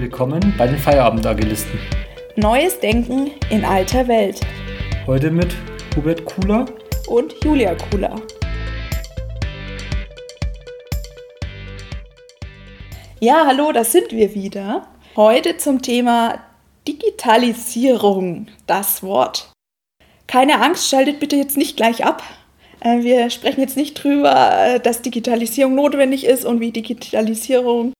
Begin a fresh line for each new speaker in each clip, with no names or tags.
Willkommen bei den Feierabendagilisten.
Neues Denken in alter Welt.
Heute mit Hubert Kuhler
und Julia Kuhler. Ja, hallo, da sind wir wieder. Heute zum Thema Digitalisierung, das Wort. Keine Angst, schaltet bitte jetzt nicht gleich ab. Äh, wir sprechen jetzt nicht drüber, äh, dass Digitalisierung notwendig ist und wie Digitalisierung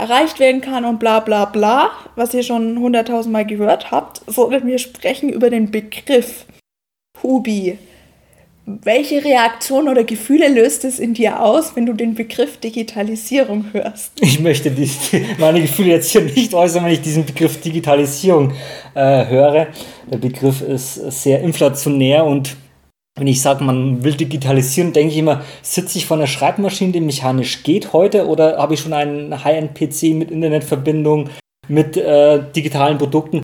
erreicht werden kann und bla bla bla, was ihr schon hunderttausendmal gehört habt, sondern wir sprechen über den Begriff Hubi. Welche Reaktion oder Gefühle löst es in dir aus, wenn du den Begriff Digitalisierung hörst?
Ich möchte die, meine Gefühle jetzt hier nicht äußern, wenn ich diesen Begriff Digitalisierung äh, höre. Der Begriff ist sehr inflationär und wenn ich sage, man will digitalisieren, denke ich immer, sitze ich vor einer Schreibmaschine, die mechanisch geht heute oder habe ich schon einen High-End-PC mit Internetverbindung, mit äh, digitalen Produkten?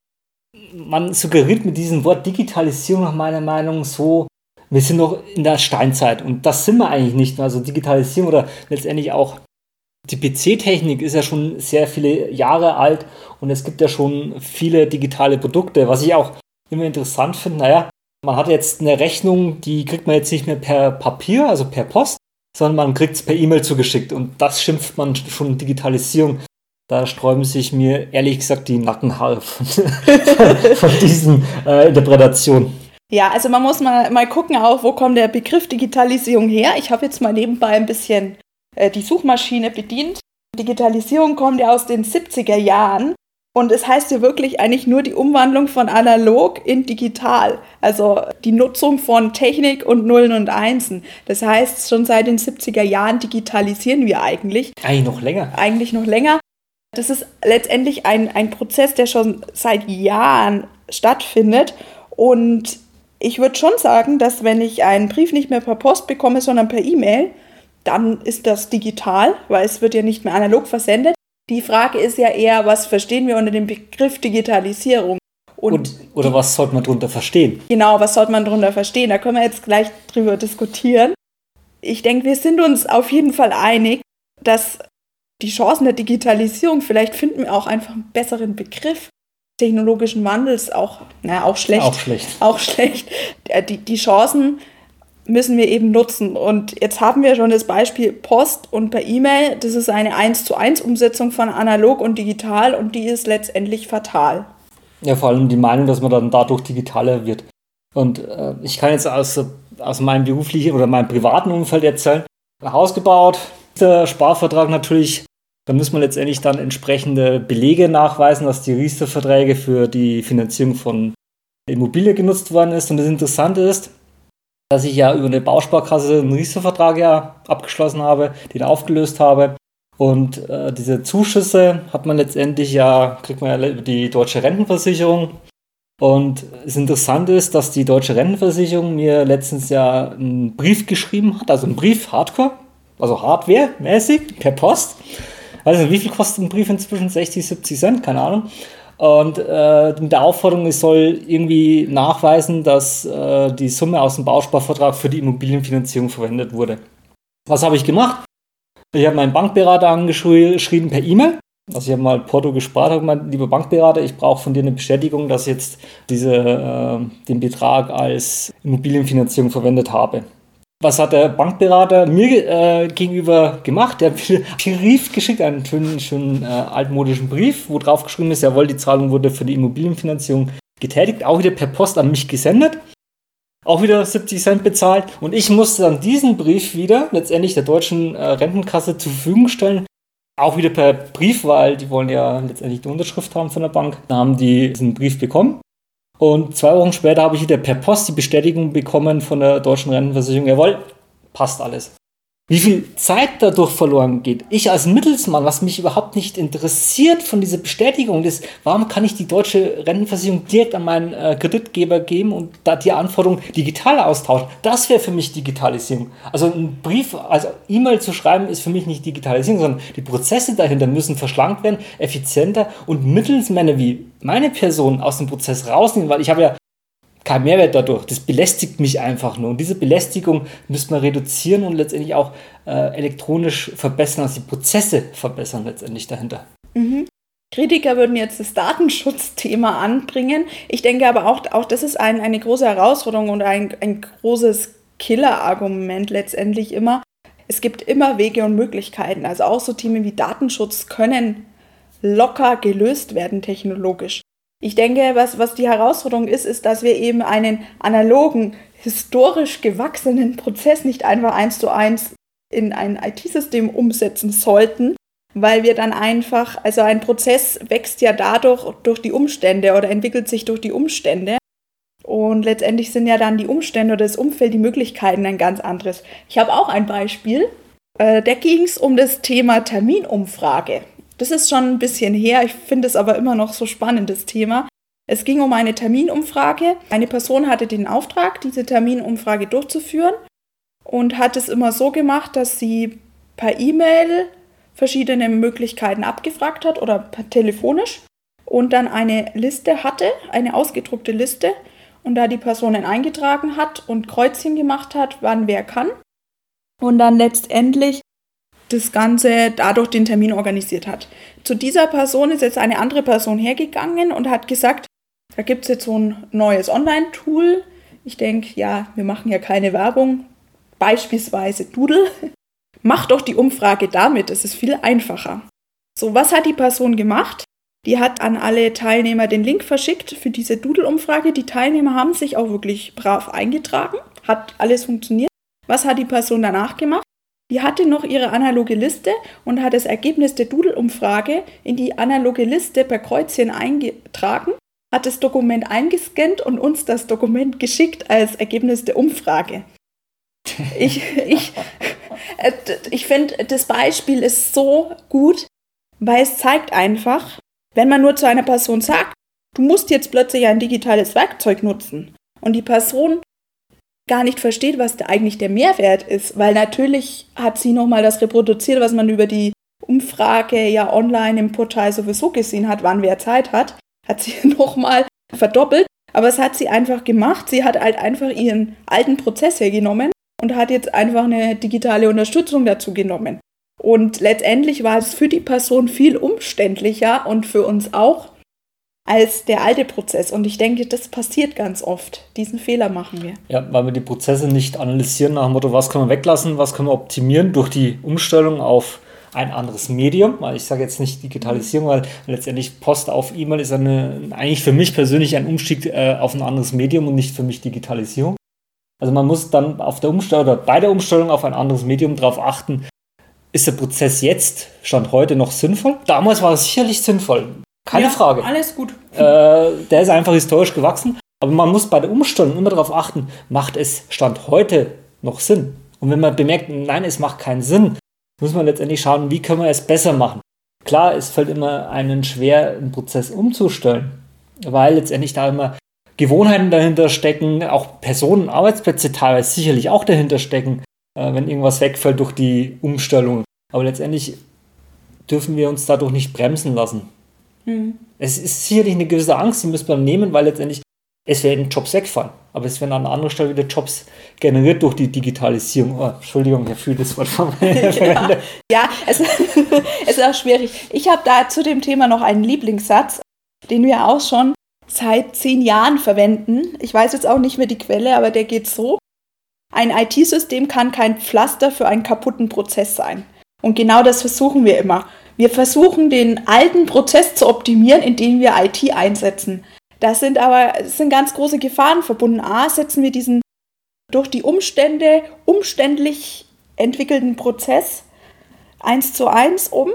Man suggeriert mit diesem Wort Digitalisierung nach meiner Meinung so, wir sind noch in der Steinzeit und das sind wir eigentlich nicht. Also Digitalisierung oder letztendlich auch die PC-Technik ist ja schon sehr viele Jahre alt und es gibt ja schon viele digitale Produkte, was ich auch immer interessant finde. Naja, man hat jetzt eine Rechnung, die kriegt man jetzt nicht mehr per Papier, also per Post, sondern man kriegt es per E-Mail zugeschickt. Und das schimpft man schon Digitalisierung. Da sträuben sich mir ehrlich gesagt die Nackenhaare von, von diesen äh, Interpretationen.
Ja, also man muss mal, mal gucken auch, wo kommt der Begriff Digitalisierung her. Ich habe jetzt mal nebenbei ein bisschen äh, die Suchmaschine bedient. Digitalisierung kommt ja aus den 70er Jahren und es heißt ja wirklich eigentlich nur die Umwandlung von analog in digital. Also die Nutzung von Technik und Nullen und Einsen. Das heißt, schon seit den 70er Jahren digitalisieren wir eigentlich.
Eigentlich noch länger.
Eigentlich noch länger. Das ist letztendlich ein, ein Prozess, der schon seit Jahren stattfindet. Und ich würde schon sagen, dass wenn ich einen Brief nicht mehr per Post bekomme, sondern per E-Mail, dann ist das digital, weil es wird ja nicht mehr analog versendet. Die Frage ist ja eher, was verstehen wir unter dem Begriff Digitalisierung?
Und, Und oder was sollte man darunter verstehen?
Genau, was sollte man darunter verstehen? Da können wir jetzt gleich drüber diskutieren. Ich denke, wir sind uns auf jeden Fall einig, dass die Chancen der Digitalisierung, vielleicht finden wir auch einfach einen besseren Begriff technologischen Wandels, auch, na, auch schlecht.
Auch schlecht.
Auch schlecht. Die, die Chancen müssen wir eben nutzen. Und jetzt haben wir schon das Beispiel Post und per E-Mail. Das ist eine 1 zu 1 Umsetzung von analog und digital und die ist letztendlich fatal.
Ja, vor allem die Meinung, dass man dann dadurch digitaler wird. Und äh, ich kann jetzt aus, aus meinem beruflichen oder meinem privaten Umfeld erzählen, Haus gebaut, der Sparvertrag natürlich, da muss man letztendlich dann entsprechende Belege nachweisen, dass die Riester-Verträge für die Finanzierung von Immobilie genutzt worden ist. Und das Interessante ist, dass ich ja über eine Bausparkasse einen Riester-Vertrag ja abgeschlossen habe, den aufgelöst habe. Und äh, diese Zuschüsse hat man letztendlich ja, kriegt man ja über die deutsche Rentenversicherung. Und das Interessante ist, dass die deutsche Rentenversicherung mir letztens ja einen Brief geschrieben hat, also einen Brief Hardcore, also Hardware-mäßig, per Post. Nicht, wie viel kostet ein Brief inzwischen? 60, 70 Cent, keine Ahnung. Und äh, mit der Aufforderung, es soll irgendwie nachweisen, dass äh, die Summe aus dem Bausparvertrag für die Immobilienfinanzierung verwendet wurde. Was habe ich gemacht? Ich habe meinen Bankberater angeschrieben per E-Mail. Also ich habe mal Porto gespart, habe gemeint, lieber Bankberater, ich brauche von dir eine Bestätigung, dass ich jetzt diese, äh, den Betrag als Immobilienfinanzierung verwendet habe. Was hat der Bankberater mir äh, gegenüber gemacht? Der hat mir einen Brief geschickt, einen schönen, schönen äh, altmodischen Brief, wo drauf geschrieben ist, jawohl, die Zahlung wurde für die Immobilienfinanzierung getätigt, auch wieder per Post an mich gesendet. Auch wieder 70 Cent bezahlt. Und ich musste dann diesen Brief wieder letztendlich der deutschen äh, Rentenkasse zur Verfügung stellen. Auch wieder per Brief, weil die wollen ja letztendlich die Unterschrift haben von der Bank. Da haben die diesen Brief bekommen. Und zwei Wochen später habe ich wieder per Post die Bestätigung bekommen von der deutschen Rentenversicherung, jawohl, passt alles wie viel Zeit dadurch verloren geht. Ich als Mittelsmann, was mich überhaupt nicht interessiert von dieser Bestätigung ist, warum kann ich die deutsche Rentenversicherung direkt an meinen äh, Kreditgeber geben und da die Anforderungen digital austauschen? Das wäre für mich Digitalisierung. Also ein Brief, also E-Mail zu schreiben, ist für mich nicht Digitalisierung, sondern die Prozesse dahinter müssen verschlankt werden, effizienter und Mittelsmänner wie meine Person aus dem Prozess rausnehmen, weil ich habe ja kein Mehrwert dadurch. Das belästigt mich einfach nur. Und diese Belästigung müsste man reduzieren und letztendlich auch äh, elektronisch verbessern, also die Prozesse verbessern letztendlich dahinter.
Mhm. Kritiker würden jetzt das Datenschutzthema anbringen. Ich denke aber auch, auch das ist ein, eine große Herausforderung und ein, ein großes Killer-Argument letztendlich immer. Es gibt immer Wege und Möglichkeiten. Also auch so Themen wie Datenschutz können locker gelöst werden technologisch. Ich denke, was, was die Herausforderung ist, ist, dass wir eben einen analogen, historisch gewachsenen Prozess nicht einfach eins zu eins in ein IT-System umsetzen sollten, weil wir dann einfach, also ein Prozess wächst ja dadurch durch die Umstände oder entwickelt sich durch die Umstände. Und letztendlich sind ja dann die Umstände oder das Umfeld, die Möglichkeiten ein ganz anderes. Ich habe auch ein Beispiel. Äh, da ging es um das Thema Terminumfrage. Das ist schon ein bisschen her, ich finde es aber immer noch so spannendes Thema. Es ging um eine Terminumfrage. Eine Person hatte den Auftrag, diese Terminumfrage durchzuführen und hat es immer so gemacht, dass sie per E-Mail verschiedene Möglichkeiten abgefragt hat oder telefonisch und dann eine Liste hatte, eine ausgedruckte Liste und da die Personen eingetragen hat und Kreuzchen gemacht hat, wann wer kann und dann letztendlich das Ganze dadurch den Termin organisiert hat. Zu dieser Person ist jetzt eine andere Person hergegangen und hat gesagt, da gibt es jetzt so ein neues Online-Tool. Ich denke, ja, wir machen ja keine Werbung. Beispielsweise Doodle. Mach doch die Umfrage damit, es ist viel einfacher. So, was hat die Person gemacht? Die hat an alle Teilnehmer den Link verschickt für diese Doodle-Umfrage. Die Teilnehmer haben sich auch wirklich brav eingetragen, hat alles funktioniert. Was hat die Person danach gemacht? Die hatte noch ihre analoge Liste und hat das Ergebnis der Doodle-Umfrage in die analoge Liste per Kreuzchen eingetragen, hat das Dokument eingescannt und uns das Dokument geschickt als Ergebnis der Umfrage. Ich, ich, äh, ich finde, das Beispiel ist so gut, weil es zeigt einfach, wenn man nur zu einer Person sagt, du musst jetzt plötzlich ein digitales Werkzeug nutzen und die Person gar nicht versteht, was eigentlich der Mehrwert ist, weil natürlich hat sie nochmal das reproduziert, was man über die Umfrage ja online im Portal sowieso gesehen hat, wann wer Zeit hat, hat sie nochmal verdoppelt, aber es hat sie einfach gemacht. Sie hat halt einfach ihren alten Prozess hergenommen und hat jetzt einfach eine digitale Unterstützung dazu genommen. Und letztendlich war es für die Person viel umständlicher und für uns auch, als der alte Prozess. Und ich denke, das passiert ganz oft. Diesen Fehler machen wir.
Ja, weil wir die Prozesse nicht analysieren nach dem Motto, was können wir weglassen, was können wir optimieren durch die Umstellung auf ein anderes Medium. Ich sage jetzt nicht Digitalisierung, weil letztendlich Post auf E-Mail ist eine, eigentlich für mich persönlich ein Umstieg äh, auf ein anderes Medium und nicht für mich Digitalisierung. Also man muss dann auf der Umstellung oder bei der Umstellung auf ein anderes Medium darauf achten, ist der Prozess jetzt, Stand heute, noch sinnvoll? Damals war es sicherlich sinnvoll. Keine ja, Frage.
Alles gut.
Äh, der ist einfach historisch gewachsen. Aber man muss bei der Umstellung immer darauf achten, macht es Stand heute noch Sinn? Und wenn man bemerkt, nein, es macht keinen Sinn, muss man letztendlich schauen, wie können wir es besser machen. Klar, es fällt immer einen schwer, einen Prozess umzustellen, weil letztendlich da immer Gewohnheiten dahinter stecken, auch Personen, Arbeitsplätze teilweise sicherlich auch dahinter stecken, äh, wenn irgendwas wegfällt durch die Umstellung. Aber letztendlich dürfen wir uns dadurch nicht bremsen lassen. Mhm. Es ist sicherlich eine gewisse Angst, die müssen wir nehmen, weil letztendlich es werden Jobs wegfallen. Aber es werden an anderer Stelle wieder Jobs generiert durch die Digitalisierung. Oh, Entschuldigung, ich fühle das Wort von
mir. ja, ja es, es ist auch schwierig. Ich habe da zu dem Thema noch einen Lieblingssatz, den wir auch schon seit zehn Jahren verwenden. Ich weiß jetzt auch nicht mehr die Quelle, aber der geht so. Ein IT-System kann kein Pflaster für einen kaputten Prozess sein. Und genau das versuchen wir immer. Wir versuchen den alten Prozess zu optimieren, indem wir IT einsetzen. Das sind aber sind ganz große Gefahren verbunden. A, setzen wir diesen durch die Umstände umständlich entwickelten Prozess eins zu eins um.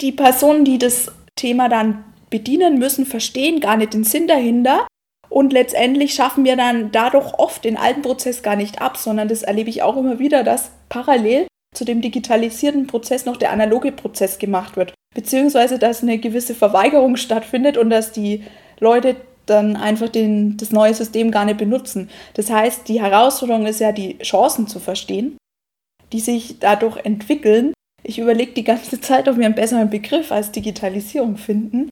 Die Personen, die das Thema dann bedienen müssen, verstehen gar nicht den Sinn dahinter. Und letztendlich schaffen wir dann dadurch oft den alten Prozess gar nicht ab, sondern das erlebe ich auch immer wieder, dass parallel zu dem digitalisierten Prozess noch der analoge Prozess gemacht wird. Beziehungsweise, dass eine gewisse Verweigerung stattfindet und dass die Leute dann einfach den, das neue System gar nicht benutzen. Das heißt, die Herausforderung ist ja, die Chancen zu verstehen, die sich dadurch entwickeln. Ich überlege die ganze Zeit, ob wir einen besseren Begriff als Digitalisierung finden.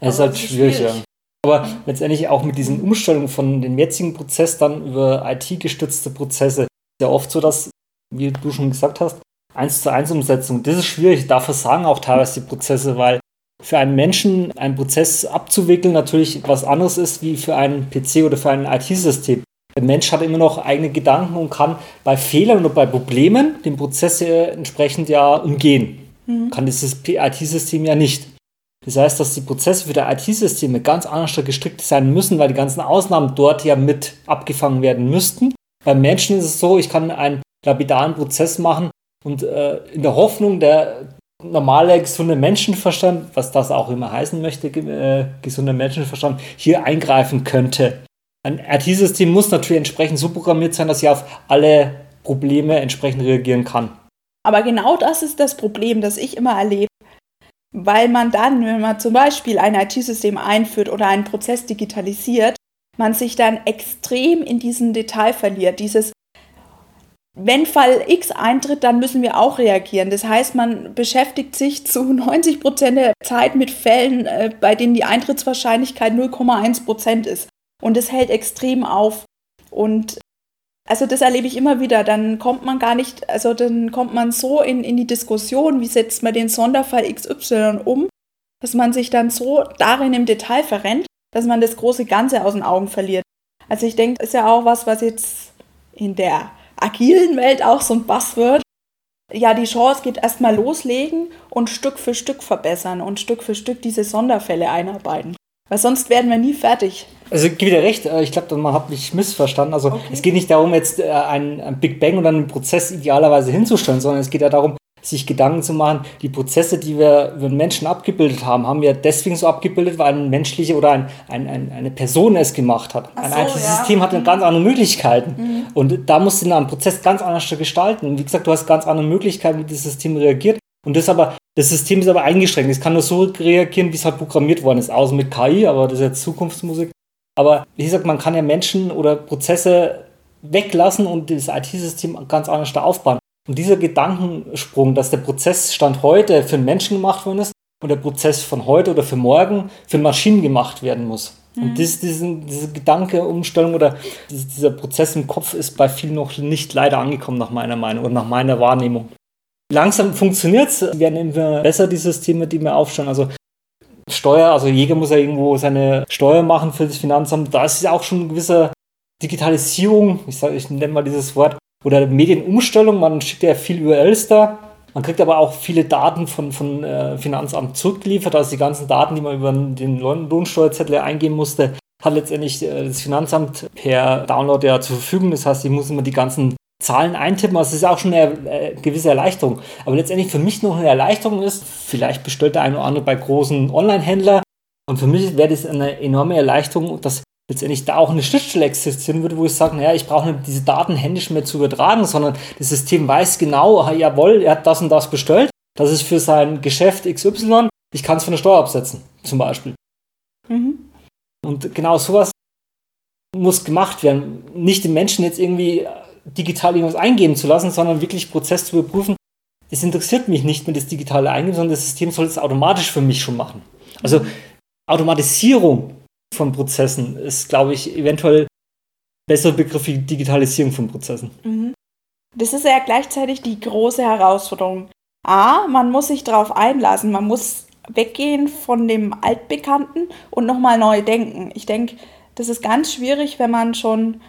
Es ist halt schwierig, schwierig, ja. Aber letztendlich auch mit diesen Umstellungen von dem jetzigen Prozess dann über IT-gestützte Prozesse ist ja oft so, dass, wie du schon gesagt hast, 1 zu 1 Umsetzung, das ist schwierig. Da versagen auch teilweise die Prozesse, weil für einen Menschen einen Prozess abzuwickeln natürlich was anderes ist wie für einen PC oder für ein IT-System. Der Mensch hat immer noch eigene Gedanken und kann bei Fehlern oder bei Problemen den Prozess entsprechend ja umgehen. Mhm. Kann dieses IT-System ja nicht. Das heißt, dass die Prozesse für die IT-Systeme ganz anders gestrickt sein müssen, weil die ganzen Ausnahmen dort ja mit abgefangen werden müssten. Beim Menschen ist es so, ich kann einen lapidaren Prozess machen und äh, in der Hoffnung, der normale, gesunde Menschenverstand, was das auch immer heißen möchte, äh, gesunder Menschenverstand, hier eingreifen könnte. Ein IT-System muss natürlich entsprechend so programmiert sein, dass sie auf alle Probleme entsprechend reagieren kann.
Aber genau das ist das Problem, das ich immer erlebe. Weil man dann, wenn man zum Beispiel ein IT-System einführt oder einen Prozess digitalisiert, man sich dann extrem in diesen Detail verliert. Dieses, wenn Fall X eintritt, dann müssen wir auch reagieren. Das heißt, man beschäftigt sich zu 90 Prozent der Zeit mit Fällen, äh, bei denen die Eintrittswahrscheinlichkeit 0,1 Prozent ist. Und es hält extrem auf. Und also das erlebe ich immer wieder. Dann kommt man gar nicht, also dann kommt man so in, in die Diskussion, wie setzt man den Sonderfall XY um, dass man sich dann so darin im Detail verrennt, dass man das große Ganze aus den Augen verliert. Also ich denke, das ist ja auch was, was jetzt in der agilen Welt auch so ein Buzzword. Ja, die Chance geht erstmal loslegen und Stück für Stück verbessern und Stück für Stück diese Sonderfälle einarbeiten. Weil sonst werden wir nie fertig.
Also ich gebe dir recht, äh, ich glaube, man hat mich missverstanden. Also okay. es geht nicht darum, jetzt äh, einen Big Bang oder einen Prozess idealerweise hinzustellen, sondern es geht ja darum, sich Gedanken zu machen, die Prozesse, die wir über Menschen abgebildet haben, haben wir deswegen so abgebildet, weil ein menschliche oder ein, ein, ein eine Person es gemacht hat. Ach ein so, einzelnes ja. System hat mhm. ganz andere Möglichkeiten. Mhm. Und da musst du einen Prozess ganz anders gestalten. Und wie gesagt, du hast ganz andere Möglichkeiten, wie das System reagiert. Und das aber das System ist aber eingeschränkt. Es kann nur so reagieren, wie es halt programmiert worden ist. Außer mit KI, aber das ist jetzt Zukunftsmusik. Aber wie gesagt, man kann ja Menschen oder Prozesse weglassen und das IT-System ganz anders da aufbauen. Und dieser Gedankensprung, dass der Prozessstand heute für einen Menschen gemacht worden ist und der Prozess von heute oder für morgen für Maschinen gemacht werden muss. Mhm. Und dies, diesen, diese Gedankeumstellung oder dieser Prozess im Kopf ist bei vielen noch nicht leider angekommen, nach meiner Meinung und nach meiner Wahrnehmung. Langsam funktioniert es, werden immer besser die Systeme, die wir aufstellen. Also Steuer, also Jäger muss ja irgendwo seine Steuer machen für das Finanzamt. Da ist ja auch schon eine gewisse Digitalisierung, ich, sag, ich nenne mal dieses Wort, oder Medienumstellung. Man schickt ja viel über Elster. Man kriegt aber auch viele Daten von, von äh, Finanzamt zurückgeliefert. Also die ganzen Daten, die man über den Lohnsteuerzettel eingeben musste, hat letztendlich äh, das Finanzamt per Download ja zur Verfügung. Das heißt, ich muss immer die ganzen Zahlen eintippen. Also es ist auch schon eine äh, gewisse Erleichterung. Aber letztendlich für mich noch eine Erleichterung ist, vielleicht bestellt der eine oder andere bei großen Online-Händlern. Und für mich wäre das eine enorme Erleichterung, dass letztendlich da auch eine Schnittstelle existieren würde, wo ich sage, naja, ich brauche nicht diese Daten händisch mehr zu übertragen, sondern das System weiß genau, jawohl, er hat das und das bestellt. Das ist für sein Geschäft XY. Ich kann es von der Steuer absetzen, zum Beispiel. Mhm. Und genau sowas muss gemacht werden. Nicht den Menschen jetzt irgendwie digital irgendwas eingeben zu lassen, sondern wirklich Prozess zu überprüfen. Es interessiert mich nicht, wenn das digitale eingeben, sondern das System soll es automatisch für mich schon machen. Also Automatisierung von Prozessen ist, glaube ich, eventuell besser Begriff wie Digitalisierung von Prozessen. Mhm.
Das ist ja gleichzeitig die große Herausforderung. A, man muss sich darauf einlassen, man muss weggehen von dem Altbekannten und nochmal neu denken. Ich denke, das ist ganz schwierig, wenn man schon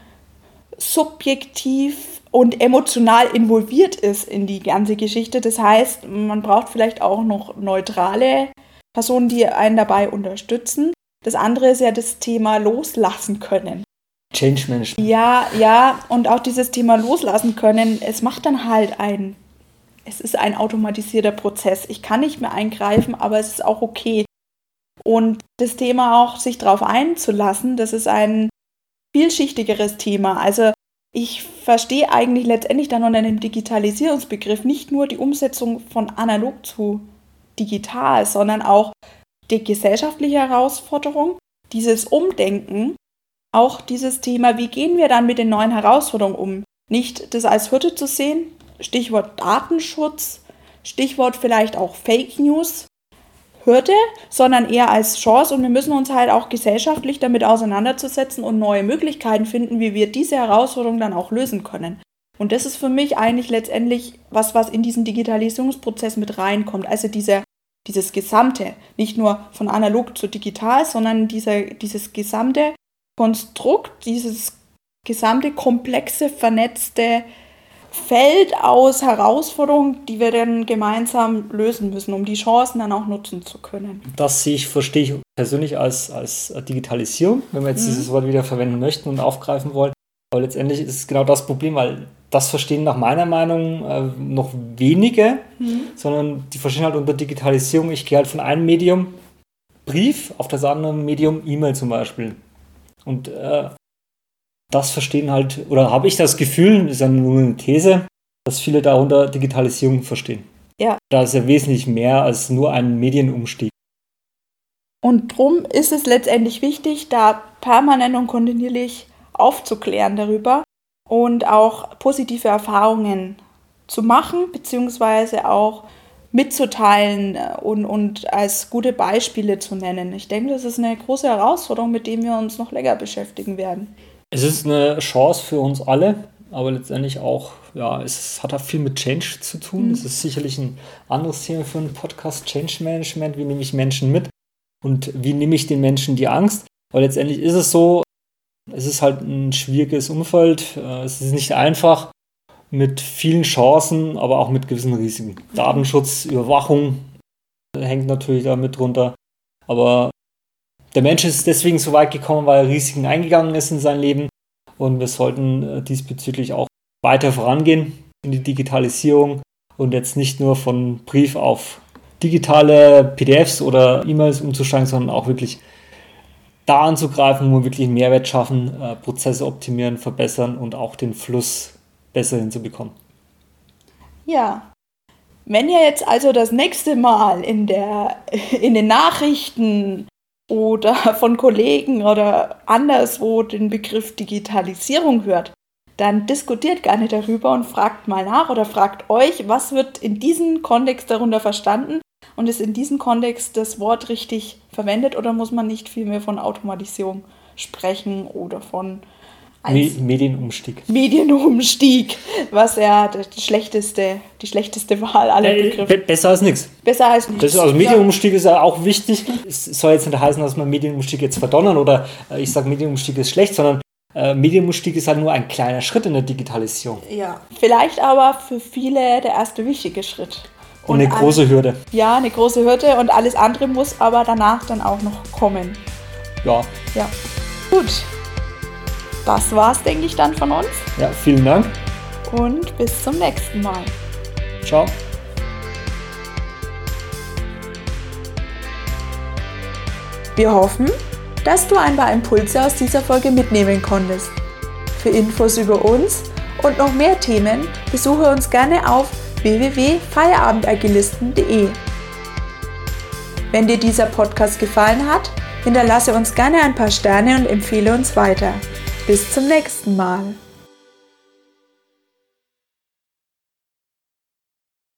subjektiv und emotional involviert ist in die ganze Geschichte. Das heißt, man braucht vielleicht auch noch neutrale Personen, die einen dabei unterstützen. Das andere ist ja das Thema loslassen können.
Change Management.
Ja, ja, und auch dieses Thema loslassen können, es macht dann halt ein, es ist ein automatisierter Prozess. Ich kann nicht mehr eingreifen, aber es ist auch okay. Und das Thema auch, sich darauf einzulassen, das ist ein vielschichtigeres Thema. Also ich verstehe eigentlich letztendlich dann unter dem Digitalisierungsbegriff nicht nur die Umsetzung von analog zu digital, sondern auch die gesellschaftliche Herausforderung, dieses Umdenken, auch dieses Thema, wie gehen wir dann mit den neuen Herausforderungen um? Nicht das als Hürde zu sehen, Stichwort Datenschutz, Stichwort vielleicht auch Fake News, Hürde, sondern eher als Chance und wir müssen uns halt auch gesellschaftlich damit auseinanderzusetzen und neue Möglichkeiten finden, wie wir diese Herausforderung dann auch lösen können. Und das ist für mich eigentlich letztendlich was, was in diesen Digitalisierungsprozess mit reinkommt. Also dieser dieses Gesamte, nicht nur von analog zu digital, sondern dieser, dieses gesamte Konstrukt, dieses gesamte komplexe, vernetzte Feld aus Herausforderungen, die wir dann gemeinsam lösen müssen, um die Chancen dann auch nutzen zu können.
Das sehe ich, verstehe ich persönlich als, als Digitalisierung, wenn wir jetzt mhm. dieses Wort wieder verwenden möchten und aufgreifen wollen. Aber letztendlich ist es genau das Problem, weil das verstehen nach meiner Meinung äh, noch wenige, mhm. sondern die verstehen halt unter Digitalisierung, ich gehe halt von einem Medium Brief auf das andere Medium E-Mail zum Beispiel. Und äh, das verstehen halt, oder habe ich das Gefühl, ist ja nur eine These, dass viele darunter Digitalisierung verstehen.
Ja.
Da ist ja wesentlich mehr als nur ein Medienumstieg.
Und darum ist es letztendlich wichtig, da permanent und kontinuierlich aufzuklären darüber und auch positive Erfahrungen zu machen, beziehungsweise auch mitzuteilen und, und als gute Beispiele zu nennen. Ich denke, das ist eine große Herausforderung, mit der wir uns noch länger beschäftigen werden.
Es ist eine Chance für uns alle, aber letztendlich auch, ja, es hat auch viel mit Change zu tun. Mhm. Das ist sicherlich ein anderes Thema für einen Podcast, Change Management. Wie nehme ich Menschen mit und wie nehme ich den Menschen die Angst? Aber letztendlich ist es so, es ist halt ein schwieriges Umfeld. Äh, es ist nicht einfach mit vielen Chancen, aber auch mit gewissen Risiken. Datenschutz, Überwachung hängt natürlich damit drunter. Aber der Mensch ist deswegen so weit gekommen, weil er Risiken eingegangen ist in sein Leben. Und wir sollten äh, diesbezüglich auch weiter vorangehen in die Digitalisierung und jetzt nicht nur von Brief auf digitale PDFs oder E-Mails umzusteigen, sondern auch wirklich da anzugreifen, wo wir wirklich einen Mehrwert schaffen, äh, Prozesse optimieren, verbessern und auch den Fluss besser hinzubekommen.
Ja. Wenn ihr jetzt also das nächste Mal in, der, in den Nachrichten oder von Kollegen oder anderswo den Begriff Digitalisierung hört, dann diskutiert gerne darüber und fragt mal nach oder fragt euch, was wird in diesem Kontext darunter verstanden und ist in diesem Kontext das Wort richtig verwendet oder muss man nicht viel mehr von Automatisierung sprechen oder von
Medienumstieg.
Medienumstieg, was ja die schlechteste, die schlechteste Wahl aller äh, Begriffe.
besser als nichts.
Besser als nichts.
Also Medienumstieg ja. ist ja auch wichtig. Es soll jetzt nicht heißen, dass man Medienumstieg jetzt verdonnern oder äh, ich sage Medienumstieg ist schlecht, sondern äh, Medienumstieg ist halt nur ein kleiner Schritt in der Digitalisierung.
Ja, vielleicht aber für viele der erste wichtige Schritt.
Und, eine große Hürde.
Ja, eine große Hürde und alles andere muss aber danach dann auch noch kommen.
Ja.
Ja. Gut, das war's, denke ich, dann von uns.
Ja, vielen Dank.
Und bis zum nächsten Mal.
Ciao.
Wir hoffen, dass du ein paar Impulse aus dieser Folge mitnehmen konntest. Für Infos über uns und noch mehr Themen besuche uns gerne auf www.feierabendagilisten.de. Wenn dir dieser Podcast gefallen hat, hinterlasse uns gerne ein paar Sterne und empfehle uns weiter. Bis zum nächsten Mal.